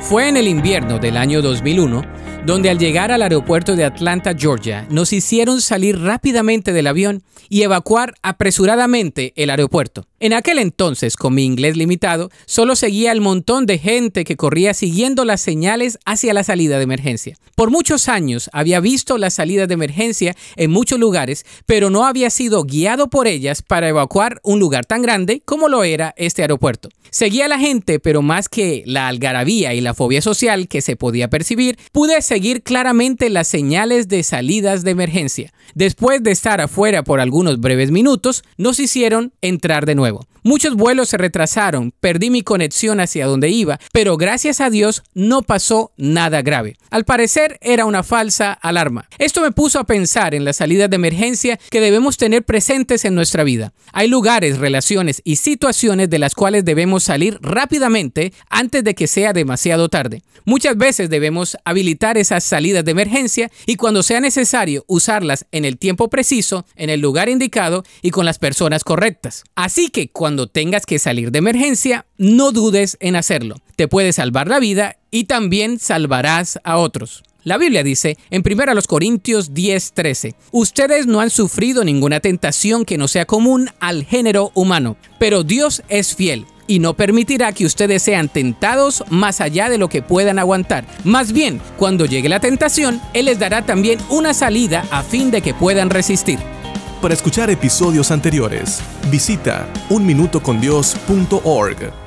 Fue en el invierno del año 2001 donde al llegar al aeropuerto de Atlanta, Georgia, nos hicieron salir rápidamente del avión y evacuar apresuradamente el aeropuerto. En aquel entonces, con mi inglés limitado, solo seguía el montón de gente que corría siguiendo las señales hacia la salida de emergencia. Por muchos años había visto las salidas de emergencia en muchos lugares, pero no había sido guiado por ellas para evacuar un lugar tan grande como lo era este aeropuerto. Seguía a la gente, pero más que la algarabía y la fobia social que se podía percibir, pude seguir claramente las señales de salidas de emergencia. Después de estar afuera por algunos breves minutos, nos hicieron entrar de nuevo. Muchos vuelos se retrasaron, perdí mi conexión hacia donde iba, pero gracias a Dios no pasó nada grave. Al parecer era una falsa alarma. Esto me puso a pensar en las salidas de emergencia que debemos tener presentes en nuestra vida. Hay lugares, relaciones y situaciones de las cuales debemos salir rápidamente antes de que sea demasiado tarde. Muchas veces debemos habilitar esas salidas de emergencia y cuando sea necesario usarlas en el tiempo preciso, en el lugar indicado y con las personas correctas. Así que cuando tengas que salir de emergencia, no dudes en hacerlo. Te puede salvar la vida y también salvarás a otros. La Biblia dice en 1 Corintios 10:13, ustedes no han sufrido ninguna tentación que no sea común al género humano, pero Dios es fiel y no permitirá que ustedes sean tentados más allá de lo que puedan aguantar. Más bien, cuando llegue la tentación, Él les dará también una salida a fin de que puedan resistir. Para escuchar episodios anteriores, visita unminutocondios.org.